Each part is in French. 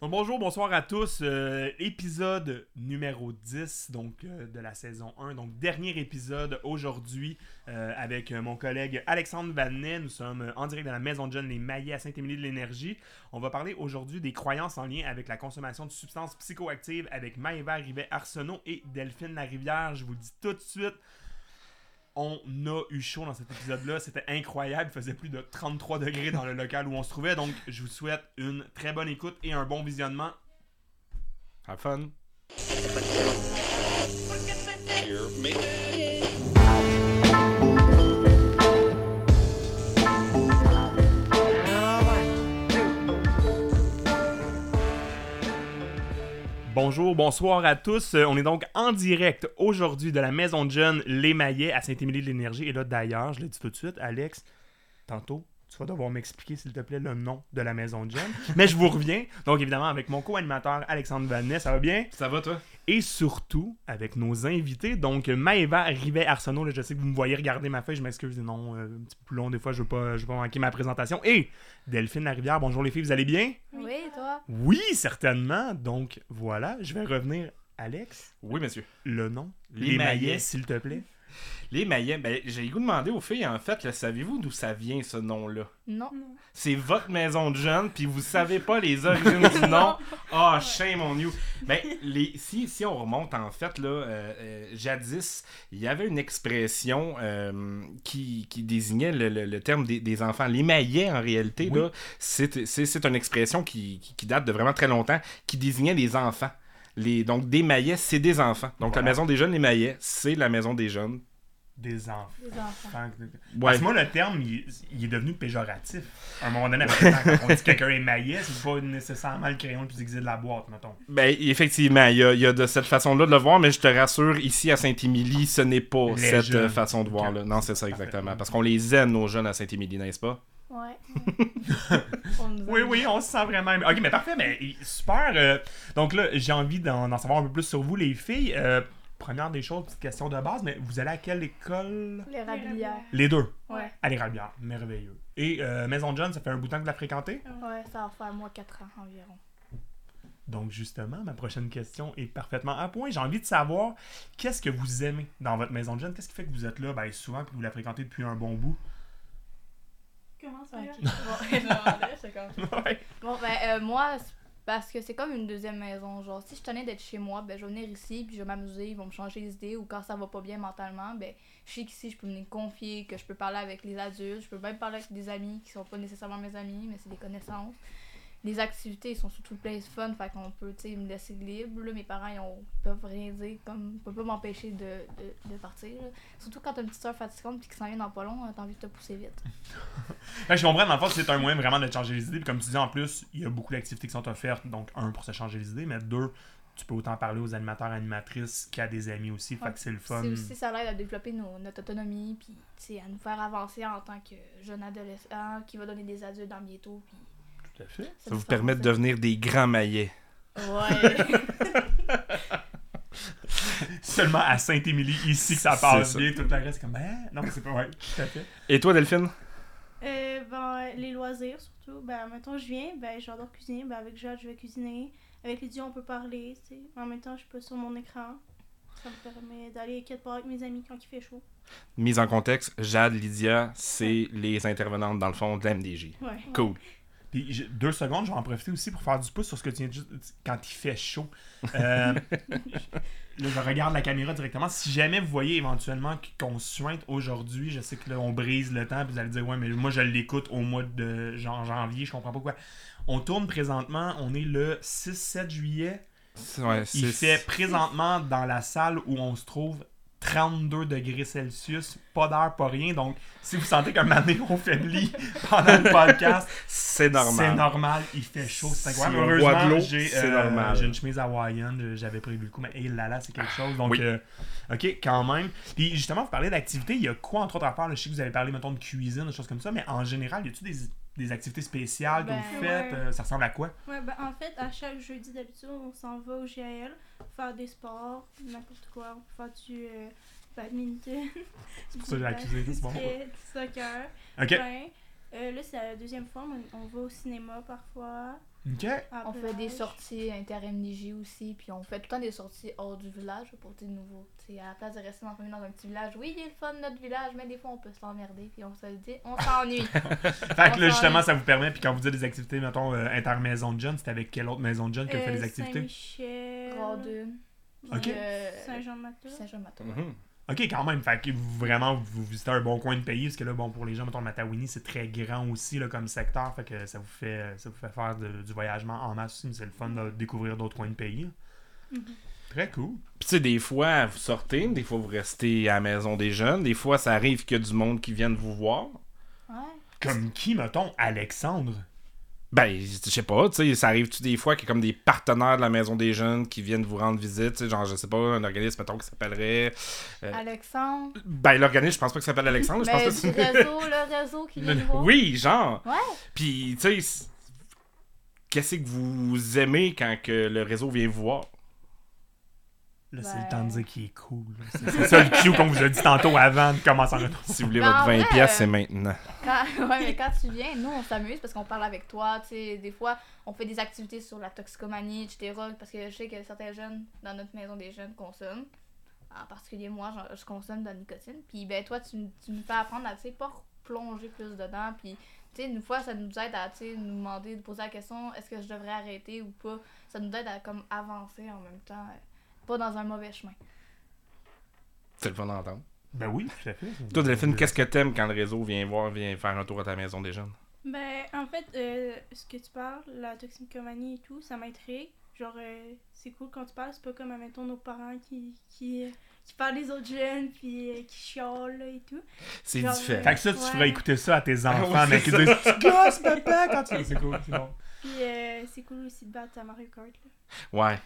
Donc bonjour, bonsoir à tous. Euh, épisode numéro 10 donc, euh, de la saison 1. Donc dernier épisode aujourd'hui euh, avec mon collègue Alexandre Vanet. Nous sommes en direct de la maison de John Les Maillets à Saint-Émilie de l'Énergie. On va parler aujourd'hui des croyances en lien avec la consommation de substances psychoactives avec Maëva Rivet-Arsenault et Delphine Larivière. Je vous le dis tout de suite, on a eu chaud dans cet épisode-là. C'était incroyable. Il faisait plus de 33 degrés dans le local où on se trouvait. Donc, je vous souhaite une très bonne écoute et un bon visionnement. Have fun. Bonjour, bonsoir à tous. Euh, On est donc en direct aujourd'hui de la maison de jeunes Les Maillets à Saint-Émilie de l'Énergie. Et là, d'ailleurs, je le dis tout de suite, Alex, tantôt, tu vas devoir m'expliquer, s'il te plaît, le nom de la maison de jeunes. Mais je vous reviens. Donc, évidemment, avec mon co-animateur Alexandre Vanet, ça va bien? Ça va, toi? Et surtout, avec nos invités. Donc, Maëva Rivet-Arsenault, là, je sais que vous me voyez regarder ma feuille, je m'excuse, non, euh, un petit peu plus long, des fois, je veux pas, je veux pas manquer ma présentation. Et Delphine Larivière, bonjour les filles, vous allez bien? Oui, et toi? Oui, certainement. Donc, voilà, je vais revenir. Alex, Oui, monsieur. le nom? Les Maillets. s'il te plaît. Les Maillets, ben, j'ai goût de demander aux filles, en fait, savez-vous d'où ça vient, ce nom-là? Non. C'est votre maison de jeunes, puis vous savez pas les origines du nom? Ah, shame on you. Ben, les, si, si on remonte, en fait, là, euh, euh, jadis, il y avait une expression euh, qui, qui désignait le, le- le terme des, des enfants. Les maillets, en réalité, Oui. là, c'est c'est- c'est une expression qui, qui- qui date de vraiment très longtemps, qui désignait les enfants. Les, donc, des maillets, c'est des enfants. Donc, la maison des jeunes, les maillets, c'est la maison des jeunes. Des enfants. Les enfants. Parce que moi, le terme, il, il est devenu péjoratif. À un moment donné, quand on dit que quelqu'un est maillet, c'est pas nécessairement le crayon le plus aiguisé de la boîte, mettons. Ben, effectivement, il y a, il y a de cette façon-là de le voir, mais je te rassure, ici à Saint-Émilie, ce n'est pas Les cette jeunes. façon de voir. Là. Non, c'est ça Parfait. exactement. Parce qu'on les aime, nos jeunes à Saint-Émilie, n'est-ce pas? Ouais. Oui, oui, on se sent vraiment. Ok, mais parfait, mais super. euh, donc là, j'ai envie d'en savoir un peu plus sur vous, les filles. Euh, première des choses, petite question de base, mais vous allez à quelle école? Les rabilières. Les deux. Ouais. À l'Érablière, merveilleux. Et euh, Maison de John, ça fait un bout de temps que vous la fréquentez? Ouais, ça va faire moi 4 ans environ. Donc, justement, ma prochaine question est parfaitement à point. J'ai envie de savoir qu'est-ce que vous aimez dans votre maison de jeunes Qu'est-ce qui fait que vous êtes là? Ben, souvent que vous la fréquentez depuis un bon bout Comment ça? Ok. va? Bon, comme- Ouais. Bon, ben, euh, moi, parce que c'est comme une deuxième maison. Genre, si je tenais d'être chez moi, ben, je vais venir ici, puis je vais m'amuser, ils vont me changer les idées, ou quand ça va pas bien mentalement, ben, je sais qu'ici, je peux me confier, que je peux parler avec les adultes, je peux même parler avec des amis qui sont pas nécessairement mes amis, mais c'est des connaissances. Les activités, sont surtout plein de fun, fait qu'on peut, tu sais, me laisser libre. Là, mes parents, ils, ont, ils peuvent rien dire, comme, ils peuvent pas m'empêcher de, de, de partir. là. Surtout quand t'as une petite soeur fatigante, puis qui s'en vient dans pas long, t'as envie de te pousser vite. Que je comprends, dans le fond, c'est un moyen vraiment de te changer les idées. Puis comme tu dis, en plus, il y a beaucoup d'activités qui sont offertes. Donc, un, pour se changer les idées, mais deux, tu peux autant parler aux animateurs, animatrices qu'à des amis aussi. Fait que c'est le fun. C'est aussi, ça l'aide à développer nos- notre autonomie, puis à nous faire avancer en tant que jeune adolescent qui va donner des adultes dans bientôt. Puis Tout à fait. Ça vous permet de devenir des grands maillets. Ouais. Seulement à Saint-Émilie, ici, que ça passe ça. bien. Tout le reste, c'est comme, hein? Non, mais c'est pas vrai. Tout à fait. Et toi, Delphine? Euh, ben, les loisirs surtout. Ben, mettons, je viens, ben, j'adore cuisiner. Ben, avec Jade, je vais cuisiner. Avec Lydia, on peut parler, tu sais. En même temps, je suis pas sur mon écran. Ça me permet d'aller quelque part avec mes amis quand il fait chaud. Mise en contexte, Jade, Lydia, c'est les intervenantes dans le fond de la MDJ. Ouais. Cool. Puis deux secondes, je vais en profiter aussi pour faire du pouce sur ce que tu viens de dire quand il fait chaud. Euh, là, je regarde la caméra directement. Si jamais vous voyez éventuellement qu'on suinte aujourd'hui, je sais que là, on brise le temps, puis vous allez dire, ouais, mais moi, je l'écoute au mois de jan- janvier, je comprends pas quoi. On tourne présentement, on est le 6-7 juillet. Ouais, Il fait présentement dans la salle où on se trouve 32 degrés Celsius, pas d'air, pas rien. Donc, si vous sentez qu'un mané on faiblit pendant le podcast, C'est normal. c'est normal, il fait chaud, c'est incroyable. Heureusement, j'ai euh, j'ai une chemise hawaïenne, euh, j'avais prévu le coup, mais hey, là là, c'est quelque chose. Donc, Oui. euh, ok, quand même. Puis justement, vous parlez d'activités, il y a quoi entre autres à faire? Je sais que vous avez parlé, mettons, de cuisine, des choses comme ça, mais en général, y a-tu des, des activités spéciales que Ben, vous faites? ouais. Euh, ça ressemble à quoi? Ouais, ben, en fait, à chaque jeudi d'habitude, on s'en va au GAL faire des sports, n'importe quoi. On peut faire du euh, badminton. C'est pour ça que j'ai accusé, c'est bon. Du soccer. Ok. Ouais. Euh, là, c'est la deuxième fois. mais On va au cinéma parfois. Ok. à On fait des sorties inter-MDJ aussi, puis on fait tout le temps des sorties hors du village pour des nouveaux. Tu sais, à la place de rester dans, dans un petit village, oui, il est le fun notre village, mais des fois on peut s'emmerder, puis on se le dit, on s'ennuie. Fait que là, justement, ça vous permet, puis quand vous dites des activités, mettons, euh, inter-maison de jeunes, c'est avec quelle autre maison de jeunes que vous faites des Euh, activités? Saint-Michel. Grade Ok. euh, Saint-Jean-Matin. Saint-Jean-Matin. Mhm. Ok, quand même. Fait que vous, vraiment, vous visitez un bon coin de pays, parce que là, bon, pour les gens, mettons, le Matawini, c'est très grand aussi, là, comme secteur, fait que ça vous fait, ça vous fait faire de- du voyagement en masse aussi, mais c'est le fun de découvrir d'autres coins de pays. Mhm. Très cool. Puis tu sais, des fois, vous sortez, des fois, vous restez à la maison des jeunes, des fois, ça arrive qu'il y a du monde qui vienne vous voir. Ouais. Comme qui, mettons, Alexandre? Ben, je sais pas, tu sais, ça arrive-tu des fois qu'il y a comme des partenaires de la maison des jeunes qui viennent vous rendre visite, tu sais, genre, je sais pas, un organisme, mettons, qui s'appellerait... euh, Alexandre. Ben, l'organisme, je pense pas que ça s'appelle Alexandre, je pense Mais que c'est... réseau, le réseau qui vient voir. Oui, genre. Ouais. Puis, tu sais, qu'est-ce que vous aimez quand que le réseau vient vous voir? Là, c'est le temps de dire qu'il est cool. C'est ça le cue qu'on vous a dit tantôt avant de commencer en retour. Si vous voulez votre en 20 vrai, pièces, euh, c'est maintenant. Quand, ouais, mais quand tu viens, nous, on s'amuse parce qu'on parle avec toi. Tu sais, des fois, on fait des activités sur la toxicomanie, etc. Parce que je sais que certains jeunes, dans notre maison des jeunes, consomment. En particulier, moi, je consomme de la nicotine. Puis, ben, toi, tu, tu nous fais apprendre à, tu sais, pas plonger plus dedans. Puis, tu sais, une fois, ça nous aide à, tu sais, nous demander, de poser la question est-ce que je devrais arrêter ou pas? Ça nous aide à, comme, avancer en même temps. euh, Pas dans un mauvais chemin. C'est le fun d'entendre. Ben oui, tout à fait. Toi, Delphine, qu'est-ce que t'aimes quand le réseau vient voir, vient faire un tour à ta maison des jeunes? Ben, en fait, euh, ce que tu parles, la toxicomanie et tout, ça m'intrigue. Genre, euh, c'est cool quand tu parles, c'est pas comme, mettons, nos parents qui, qui, qui parlent des autres jeunes, puis euh, qui chiolent là, et tout. C'est différent. Fait que ça, tu Ouais. ferais écouter ça à tes enfants, ouais, mais c'est qui disent Tu gosses, papa, quand tu. C'est cool, c'est bon. Puis euh, c'est cool aussi de battre à Mario Kart. Là. Ouais.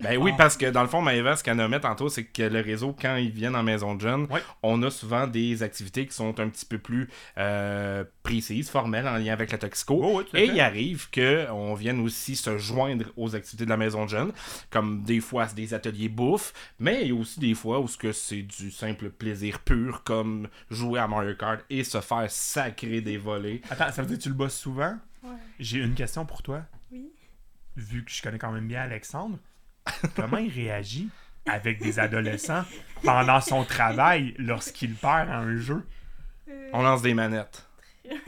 Ben oui, Ah. parce que dans le fond, Maëva, ce qu'elle nommait tantôt, c'est que le réseau, quand ils viennent en maison de jeunes, Ouais. on a souvent des activités qui sont un petit peu plus euh, précises, formelles, en lien avec la toxico. Oh, oui, Et il arrive qu'on vienne aussi se joindre aux activités de la maison de jeunes, comme des fois c'est des ateliers bouffe, mais il y a aussi des fois où ce que c'est du simple plaisir pur, comme jouer à Mario Kart et se faire sacrer des volets. Attends, ça veut dire que tu le bosses souvent? Ouais. J'ai une question pour toi. Oui. Vu que je connais quand même bien Alexandre, comment il réagit avec des adolescents pendant son travail lorsqu'il perd à un jeu? Euh, On lance des manettes.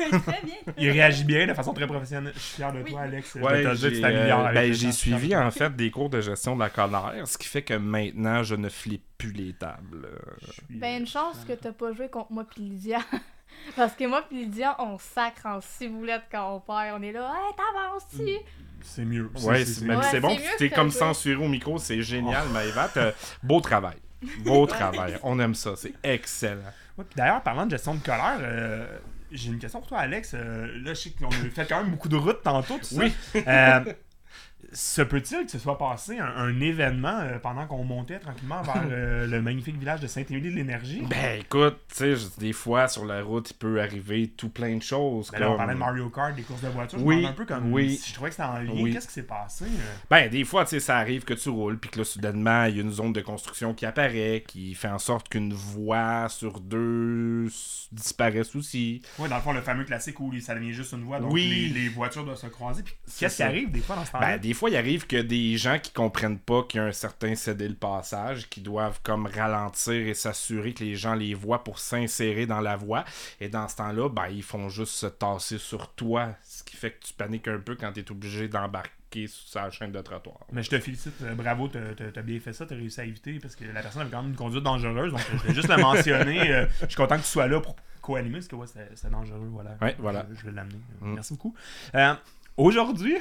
très bien. Il réagit bien de façon très professionnelle. Je suis fier de Oui. toi, Alex. Ouais, j'ai euh, ben, suivi en fait des cours de gestion de la colère, ce qui fait que maintenant je ne flippe plus les tables. Suis- Ben, une chance que t'as pas joué contre moi pis Lydia. Parce que moi pis Lydia, on sacre en ciboulette quand on perd. On est là, hey, t'avances-tu? C'est mieux. Ouais, c'est- bon, c'est mieux t'es comme censuré au micro, c'est génial, Maëva. t'as- Beau travail. Beau travail. On aime ça, c'est excellent. Ouais, puis D'ailleurs, parlant de gestion de colère, euh, j'ai une question pour toi, Alex. Euh, là, je sais qu'on a fait quand même beaucoup de routes tantôt, tout ça. Oui. Euh, se peut-il que ce soit passé un, un événement euh, pendant qu'on montait tranquillement vers euh, le magnifique village de Saint-Émilie de l'Énergie? Ben écoute, tu sais, je- des fois sur la route, il peut arriver tout plein de choses. Ben là, on parlait de Mario Kart, des courses de voiture. Je Oui, demande un peu comme oui. si je trouvais que c'était en lien. Oui. Qu'est-ce qui s'est passé? euh? Ben, des fois, tu sais, ça arrive que tu roules, puis que là, soudainement, il y a une zone de construction qui apparaît, qui fait en sorte qu'une voie sur deux disparaisse aussi. Ouais, dans le fond, le fameux classique où ça devient juste une voie, donc Oui. les, les voitures doivent se croiser. Puis qu'est-ce qui arrive des fois dans ce temps-là? Ben, fois, il arrive que des gens qui comprennent pas qu'il y a un certain cédé le passage, qui doivent comme ralentir et s'assurer que les gens les voient pour s'insérer dans la voie. Et dans ce temps-là, ben, ils font juste se tasser sur toi, ce qui fait que tu paniques un peu quand tu es obligé d'embarquer sur la chaîne de trottoir. Mais je te félicite, euh, bravo, t'as bien fait ça, t'as réussi à éviter parce que la personne avait quand même une conduite dangereuse, donc je vais juste le mentionner. euh, je suis content que tu sois là pour co-animer parce que ouais, c'était dangereux, voilà. Ouais, voilà. Je, je vais l'amener. Mm. Merci beaucoup. Euh, Aujourd'hui,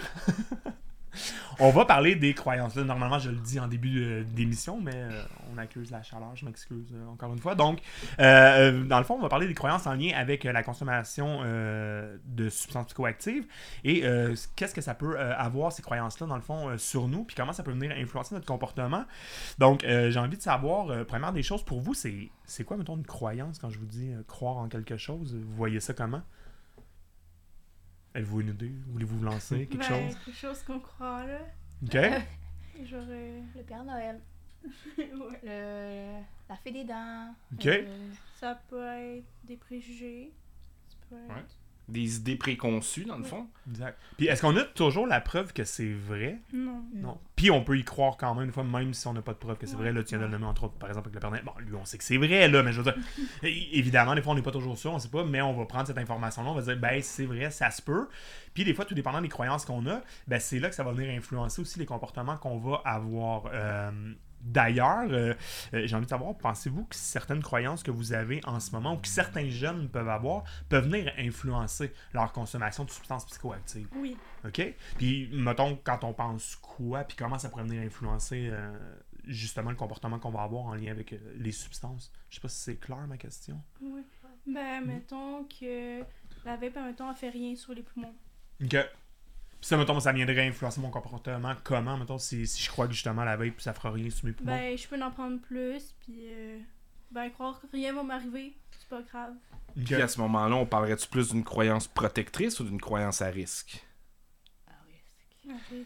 on va parler des croyances. Normalement, je le dis en début euh, d'émission, mais euh, on accuse la chaleur, je m'excuse euh, encore une fois. Donc, dans le fond, on va parler des croyances en lien avec la consommation de substances psychoactives et qu'est-ce que ça peut avoir, ces croyances-là, dans le fond, sur nous, puis comment ça peut venir influencer notre comportement. Donc, j'ai envie de savoir, première des choses pour vous, c'est quoi, mettons, une croyance quand je vous dis croire en quelque chose? Vous voyez ça comment? Avez-vous une idée? Voulez-vous vous lancer quelque ben, chose? quelque chose qu'on croit, là. Ok Genre. euh, Le Père Noël. ouais. Le... La fée des dents. Ok. euh, Ça peut être des préjugés. Ça peut être Ouais. Des idées préconçues, dans le fond. Exact. Puis est-ce qu'on a toujours la preuve que c'est vrai? Non. Non. Puis on peut y croire quand même, une fois, même si on n'a pas de preuve que c'est Ouais. vrai. Là, tu viens de le nommer, entre autres, par exemple, avec le Père Noël. Bon, lui, on sait que c'est vrai, là, mais je veux dire, évidemment, des fois, on n'est pas toujours sûr, on sait pas, mais on va prendre cette information-là, on va dire, ben, c'est vrai, ça se peut. Puis des fois, tout dépendant des croyances qu'on a, ben, c'est là que ça va venir influencer aussi les comportements qu'on va avoir. Euh, D'ailleurs, euh, euh, j'ai envie de savoir, pensez-vous que certaines croyances que vous avez en ce moment ou que certains jeunes peuvent avoir peuvent venir influencer leur consommation de substances psychoactives? Oui. OK? Puis, mettons, quand on pense quoi, puis comment ça pourrait venir influencer euh, justement le comportement qu'on va avoir en lien avec les substances? Je sais pas si c'est clair ma question. Oui. Ben, mettons que la vape, mettons, elle fait rien sur les poumons. OK. Puis ça, mettons, ça viendrait influencer mon comportement. Comment, mettons, si, si je crois que justement la vape, ça fera rien sur mes poumons? Ben, je peux en prendre plus, puis euh, ben, croire que rien va m'arriver, c'est pas grave. OK. Puis à ce moment-là, on parlerait-tu plus d'une croyance protectrice ou d'une croyance à risque? À risque. Ok.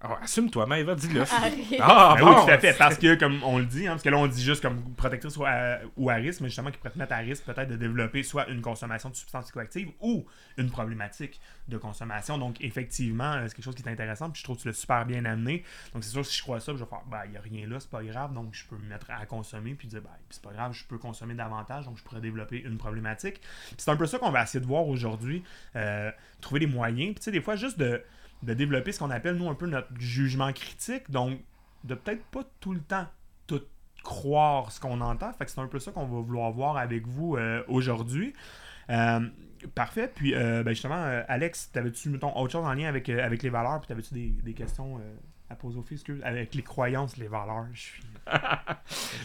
Ah, Assume-toi, Maëva, dis-le. Ah, Ben bon! oui, tout à fait. Parce que, comme on le dit, hein, parce que là, on dit juste comme protectrice ou à, ou à risque, mais justement, qui pourrait te mettre à risque peut-être de développer soit une consommation de substances psychoactives ou une problématique de consommation. Donc, effectivement, euh, c'est quelque chose qui est intéressant. Puis je trouve que tu l'as super bien amené. Donc, c'est sûr, si je crois ça, je vais faire, ben, il n'y a rien là, c'est pas grave. Donc, je peux me mettre à consommer. Puis dire, ben, puis c'est pas grave, je peux consommer davantage. Donc, je pourrais développer une problématique. Puis c'est un peu ça qu'on va essayer de voir aujourd'hui. euh, trouver des moyens. Puis, tu sais, des fois, juste de de développer ce qu'on appelle, nous, un peu notre jugement critique. Donc, de peut-être pas tout le temps tout croire ce qu'on entend. Fait que c'est un peu ça qu'on va vouloir voir avec vous euh, aujourd'hui. Euh, parfait. Puis, euh, ben justement, euh, Alex, t'avais-tu, mettons, autre chose en lien avec, avec les valeurs? Puis, t'avais-tu des, des questions à poser aux filles? Avec les croyances, les valeurs. Je suis.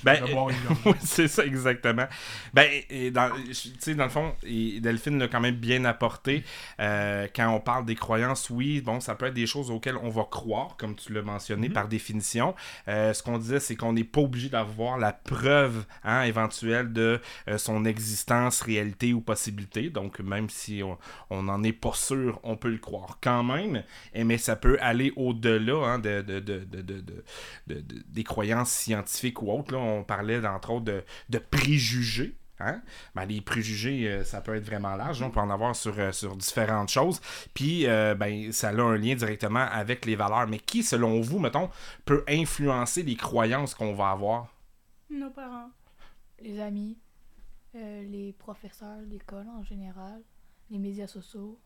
Ben, oui, c'est ça, exactement. Ben, et dans, tu sais, dans le fond, et Delphine l'a quand même bien apporté. Euh, quand on parle des croyances, oui, bon, ça peut être des choses auxquelles on va croire, comme tu l'as mentionné Mhm. par définition. Euh, ce qu'on disait, c'est qu'on n'est pas obligé d'avoir la preuve hein, éventuelle de euh, son existence, réalité ou possibilité. Donc, même si on n'en est pas sûr, on peut le croire quand même. Et, mais ça peut aller au-delà hein, de, de, de, de, de, de- de- de- des croyances scientifiques ou autres. Là, on parlait, entre autres, de, de préjugés. Hein? Ben, les préjugés, euh, ça peut être vraiment large. On peut en avoir sur, euh, sur différentes choses. Puis, euh, ben, ça a un lien directement avec les valeurs. Mais qui, selon vous, mettons, peut influencer les croyances qu'on va avoir? Nos parents. Les amis, les professeurs, l'école en général, les médias sociaux.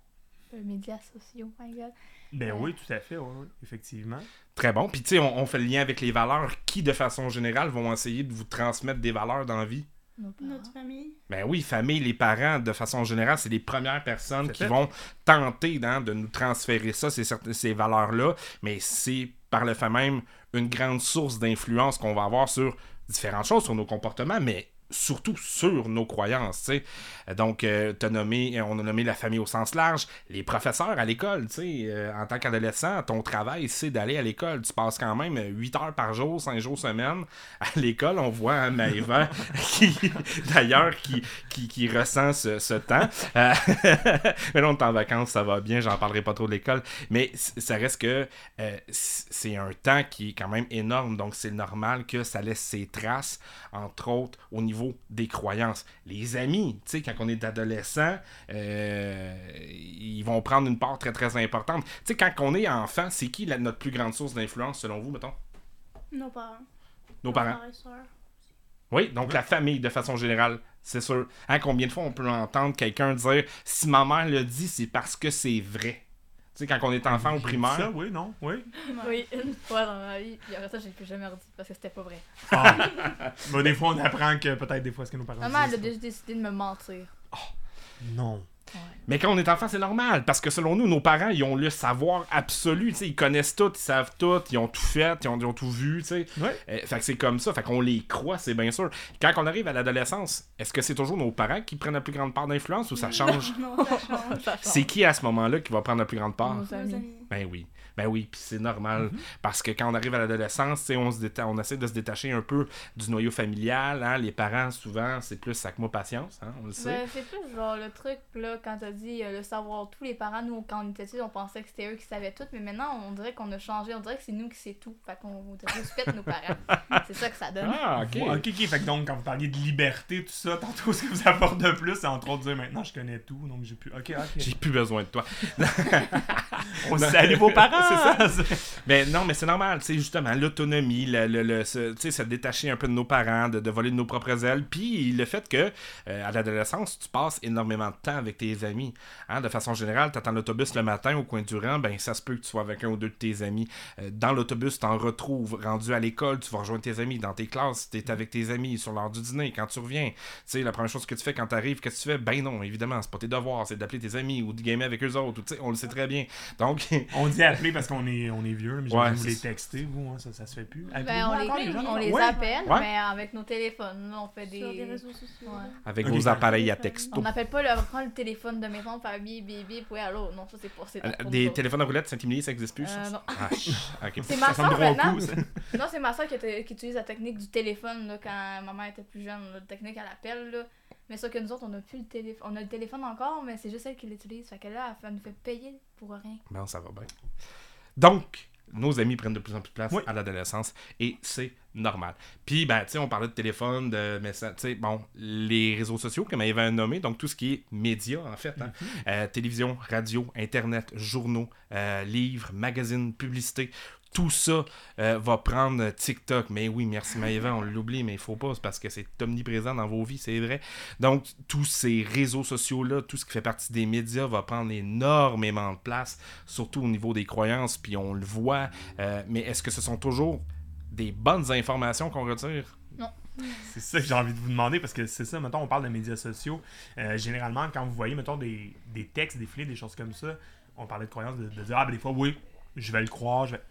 Euh, médias sociaux, my god. Ben oui, tout à fait, oui, oui, effectivement. Très bon. Puis, tu sais, on, on fait le lien avec les valeurs. Qui, de façon générale, vont essayer de vous transmettre des valeurs dans la vie? Nos parents. Notre famille. Ben oui, famille, les parents, de façon générale, c'est les premières personnes qui fait. vont tenter hein, de nous transférer ça, ces, ces valeurs-là, mais c'est par le fait même une grande source d'influence qu'on va avoir sur différentes choses, sur nos comportements, mais surtout sur nos croyances, tu sais. Donc, euh, t'as nommé, on a nommé la famille au sens large, les professeurs à l'école, euh, en tant qu'adolescent, ton travail, c'est d'aller à l'école. Tu passes quand même 8 heures par jour, 5 jours semaine à l'école. On voit hein, Maëva, qui, d'ailleurs, qui, qui, qui ressent ce, temps. Euh, mais là, on est en vacances, ça va bien, j'en parlerai pas trop de l'école. Mais ça reste que euh, c'est un temps qui est quand même énorme, donc c'est normal que ça laisse ses traces, entre autres, au niveau des croyances. Les amis, tu sais, quand on est adolescent, euh, ils vont prendre une part très très importante. Tu sais, quand on est enfant, c'est qui la- notre plus grande source d'influence selon vous, mettons? Nos parents. Nos parents. Oui, donc la famille de façon générale, c'est sûr. Hein, combien de fois on peut entendre quelqu'un dire si ma mère le dit, c'est parce que c'est vrai. Tu sais, quand on est enfant au primaire. Ça, oui, non, oui. Oui, une fois dans ma vie, puis après ça, j'ai plus jamais redit parce que c'était pas vrai. Ah. Des fois, on apprend que peut-être des fois, ce que nos parents Maman, elle a déjà décidé de me mentir. Non. Ouais. Mais quand on est enfant, c'est normal, parce que selon nous, nos parents, ils ont le savoir absolu, tu sais, ils connaissent tout, ils savent tout, ils ont tout fait, ils ont, ils ont tout vu, tu sais. Ouais. Euh, fait que c'est comme ça, fait qu'on les croit, c'est bien sûr. Quand on arrive à l'adolescence, est-ce que c'est toujours nos parents qui prennent la plus grande part d'influence ou ça change? Non, ça change. Ça change. c'est qui à ce moment-là qui va prendre la plus grande part? Nos amis. Ben oui. Ben oui, puis c'est normal. Parce que quand on arrive à l'adolescence, on, se on essaie de se détacher un peu du noyau familial. Hein? Les parents, souvent, c'est plus sac moi patience, hein? on le sait. Ben, c'est plus genre le truc, là, quand t'as dit euh, le savoir, tous les parents, nous, quand on était petits, on pensait que c'était eux qui savaient tout, mais maintenant, on dirait qu'on a changé, on dirait que c'est nous qui c'est tout. Fait qu'on respecte nos parents. C'est ça que ça donne. Ah, ok. Ouais, ok, ok. Fait que donc, quand vous parliez de liberté, tout ça, tantôt, ce que vous apporte de plus, c'est entre autres dire maintenant, je connais tout, donc j'ai plus. Ok, ok. J'ai plus besoin de toi. On salue vos parents! C'est ça. Mais non, mais c'est normal, tu sais, justement, l'autonomie, le, le, le- se, se détacher un peu de nos parents, de, de voler de nos propres ailes, puis le fait que, euh, à l'adolescence, tu passes énormément de temps avec tes amis. Hein, de façon générale, tu attends l'autobus le matin au coin du rang, ben ça se peut que tu sois avec un ou deux de tes amis. Euh, dans l'autobus, tu en retrouves. Rendu à l'école, tu vas rejoindre tes amis. Dans tes classes, tu es avec tes amis sur l'heure du dîner. Quand tu reviens, tu sais, la première chose que tu fais quand tu arrives, qu'est-ce que tu fais? Ben non, évidemment, c'est pas tes devoirs, c'est d'appeler tes amis ou de gamer avec eux autres. ou on le sait très bien. Donc, On dit appeler parce qu'on est, on est vieux, mais Ouais, vous les textez, vous, hein, ça, ça se fait plus. Ben, on encore, les, gens? on les Ouais. appelle, Ouais. mais avec nos téléphones, on fait des. Sur des réseaux sociaux. Ouais. avec vos appareils à texto. On n'appelle pas le, prendre le téléphone de maison, faire bip bip bip, ouais, allô. Non, ça c'est pas. c'est Euh, pour Des téléphones à roulettes Saint-Émilie, ça existe plus, ça? Euh, non. Ah. C'est ma soeur maintenant. coup. Non, c'est ma soeur qui, était- qui utilise la technique du téléphone là, quand ma mère était plus jeune. La technique à l'appel. Là. Mais ça que nous autres, on a plus le téléphone. On a le téléphone encore, mais c'est juste elle qui l'utilise. Fait que là, elle, nous fait payer pour rien. Bon, ça va bien. Donc, nos amis prennent de plus en plus de place Oui. à l'adolescence et c'est normal. Puis, ben, tu sais, on parlait de téléphone, de messages, tu sais, bon, les réseaux sociaux, comme Eva a nommé, donc tout ce qui est médias, en fait, hein. Euh, télévision, radio, internet, journaux, euh, livres, magazines, publicité, tout ça euh, va prendre TikTok. Mais oui, merci Maëva, on l'oublie, mais il faut pas, c'est parce que c'est omniprésent dans vos vies, c'est vrai. Donc, tous ces réseaux sociaux-là, tout ce qui fait partie des médias va prendre énormément de place, surtout au niveau des croyances, puis on le voit. Euh, mais est-ce que ce sont toujours des bonnes informations qu'on retire? C'est ça que j'ai envie de vous demander parce que c'est ça, mettons, on parle de médias sociaux. Euh, généralement, quand vous voyez, mettons, des, des textes défiler, des choses comme ça, on parlait de croyances, de, de dire, ah, ben des fois, oui, je vais le croire, je vais.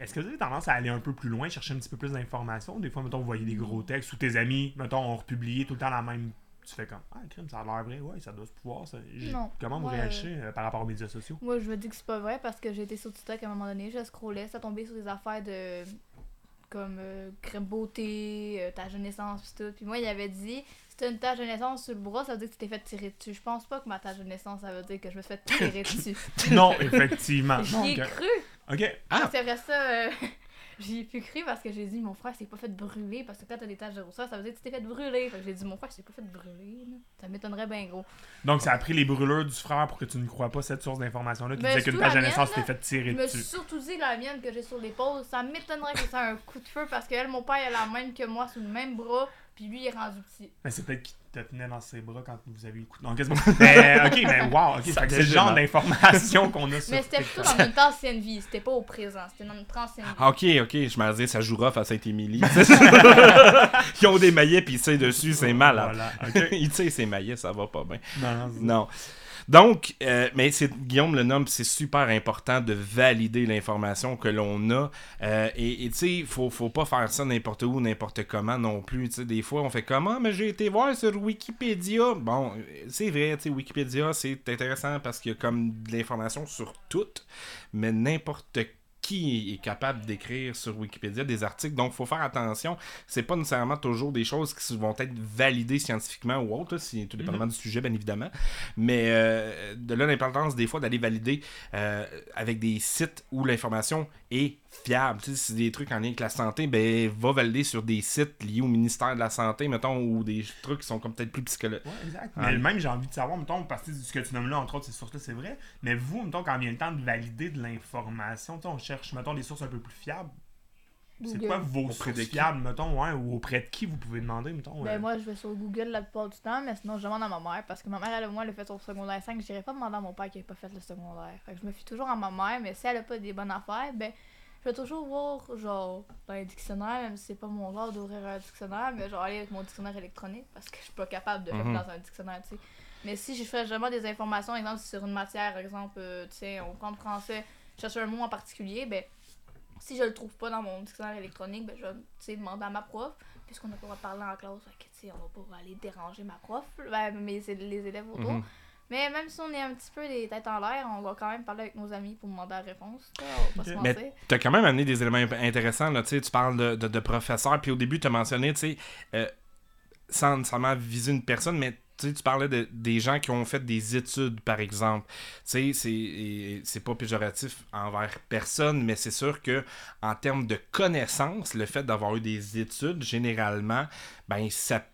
Est-ce que vous avez tendance à aller un peu plus loin, chercher un petit peu plus d'informations? Des fois, mettons, vous voyez des gros textes ou tes amis, mettons, ont republié tout le temps la même. Tu fais comme, ah, crime, ça a l'air vrai, ouais, ça doit se pouvoir. Ça. J'ai- Non. Comment vous Ouais, réagissez euh, par rapport aux médias sociaux? Moi, je veux dire que c'est pas vrai parce que été sur TikTok à un moment donné, je scrollais, ça tombait sur des affaires de. comme euh, crème beauté, euh, ta naissance, pis tout. Puis moi, il avait dit t'as une tache de naissance sur le bras, ça veut dire que tu t'es fait tirer dessus. Je pense pas que ma tache de naissance, ça veut dire que je me suis fait tirer dessus. non, effectivement. J'y ai cru! ok. Ah! C'est après ça, euh, j'y ai plus cru parce que j'ai dit mon frère s'est pas fait brûler parce que quand t'as des taches de rousseur, ça veut dire que tu t'es fait brûler. Fait que j'ai dit mon frère s'est pas fait brûler. là. Ça m'étonnerait bien gros. Donc, ça a pris les brûlures du frère pour que tu ne crois pas cette source d'information-là qui Ben, disait qu'une page de naissance t'es fait tirer Je me dessus. suis surtout dit la mienne que j'ai sur l'épaule, ça m'étonnerait que ça ait un coup de feu parce que elle, mon père, il a la même que moi sur le même bras, puis lui il est rendu petit. Mais c'est peut-être qu'il te tenait dans ses bras quand vous avez eu le coup de... Non, quasiment. Mais, ok, mais wow, ok. C'est le genre d'information qu'on a sur Mais c'était plutôt dans notre ancienne vie, c'était pas au présent, c'était dans notre ancienne vie. Ah, Ok, ok, je m'en disais, ça joue rough à Saint-Émilie. Ils ont des maillets puis ils tirent dessus, c'est malade. Voilà, ok. Ils tirent ses maillets, ça va pas bien. Non, non, Non. Donc, euh, mais c'est Guillaume le nomme, c'est super important de valider l'information que l'on a. Euh, et tu sais, faut, faut pas faire ça n'importe où, n'importe comment non plus. Des fois, on fait comment, mais j'ai été voir sur Wikipédia. Bon, c'est vrai, tu Wikipédia, c'est intéressant parce qu'il y a comme de l'information sur tout, mais n'importe qui est capable d'écrire sur Wikipédia des articles. Donc, il faut faire attention. C'est pas nécessairement toujours des choses qui vont être validées scientifiquement ou autre, si, tout dépendamment du sujet, bien évidemment. Mais euh, de là l'importance des fois d'aller valider euh, avec des sites où l'information est fiable. Tu sais, si c'est des trucs en lien avec la santé, ben va valider sur des sites liés au ministère de la Santé, mettons, ou des trucs qui sont comme peut-être plus psychologiques. Ouais, exact. Ouais. Mais même, j'ai envie de savoir, mettons, parce que ce que tu nommes là, entre autres, ces sources-là, c'est vrai. Mais vous, mettons, quand vient le temps de valider de l'information, on cherche, mettons, des sources un peu plus fiables. C'est quoi vos Auprès sources de qui? fiables, mettons, ouais, ou auprès de qui vous pouvez demander, mettons? euh, Ben moi je vais sur Google la plupart du temps, mais sinon je demande à ma mère parce que ma mère elle moi elle a fait son secondaire 5, je dirais pas demander à mon père qui n'a pas fait le secondaire. Fait que je me fie toujours à ma mère, mais si elle a pas des bonnes affaires, ben je vais toujours voir genre dans les dictionnaires, même si c'est pas mon genre d'ouvrir un dictionnaire, mais genre aller avec mon dictionnaire électronique parce que je suis pas capable de faire Mhm. dans un dictionnaire, tu sais. Mais si je fais vraiment des informations, exemple sur une matière, par exemple, euh, tu sais, on prend le français, je cherche un mot en particulier, ben si je le trouve pas dans mon dictionnaire électronique, ben je vais tu sais, demander à ma prof, puisqu'on n'a pas parler en classe, fait que tu sais, on va pas aller déranger ma prof, ben, les élèves autour. Mhm. Mais même si on est un petit peu les têtes en l'air, on va quand même parler avec nos amis pour demander la réponse. là, On va pas se Mais tu as quand même amené des éléments intéressants. Là, tu sais, tu parles de, de, de professeurs, puis au début, tu as mentionné, tu sais, euh, sans nécessairement viser une personne, mais tu sais, tu parlais de, des gens qui ont fait des études, par exemple. Tu sais, c'est pas péjoratif envers personne, mais c'est sûr que en termes de connaissances, le fait d'avoir eu des études, généralement, ben ça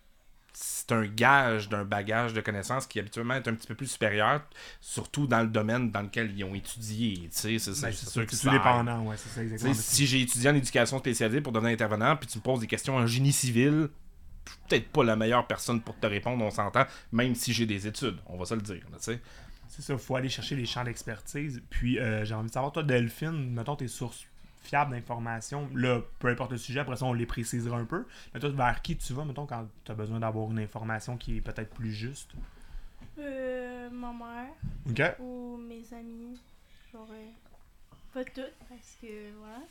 c'est un gage d'un bagage de connaissances qui habituellement est un petit peu plus supérieur, surtout dans le domaine dans lequel ils ont étudié. C'est Ben, c'est sûr que ça dépendant, ouais, c'est ça exactement. si j'ai étudié en éducation spécialisée pour devenir intervenant, puis tu me poses des questions en génie civil, peut-être pas la meilleure personne pour te répondre, on s'entend, même si j'ai des études, on va se le dire. là, tu sais. C'est ça, il faut aller chercher les champs d'expertise. Puis, euh, j'ai envie de savoir, toi, Delphine, mettons tes sources fiables d'informations. Là, peu importe le sujet, après ça, on les précisera un peu. Mais toi, vers qui tu vas, mettons, quand tu as besoin d'avoir une information qui est peut-être plus juste? Euh, ma mère ou mes amis. Genre, euh, pas toutes, parce que voilà.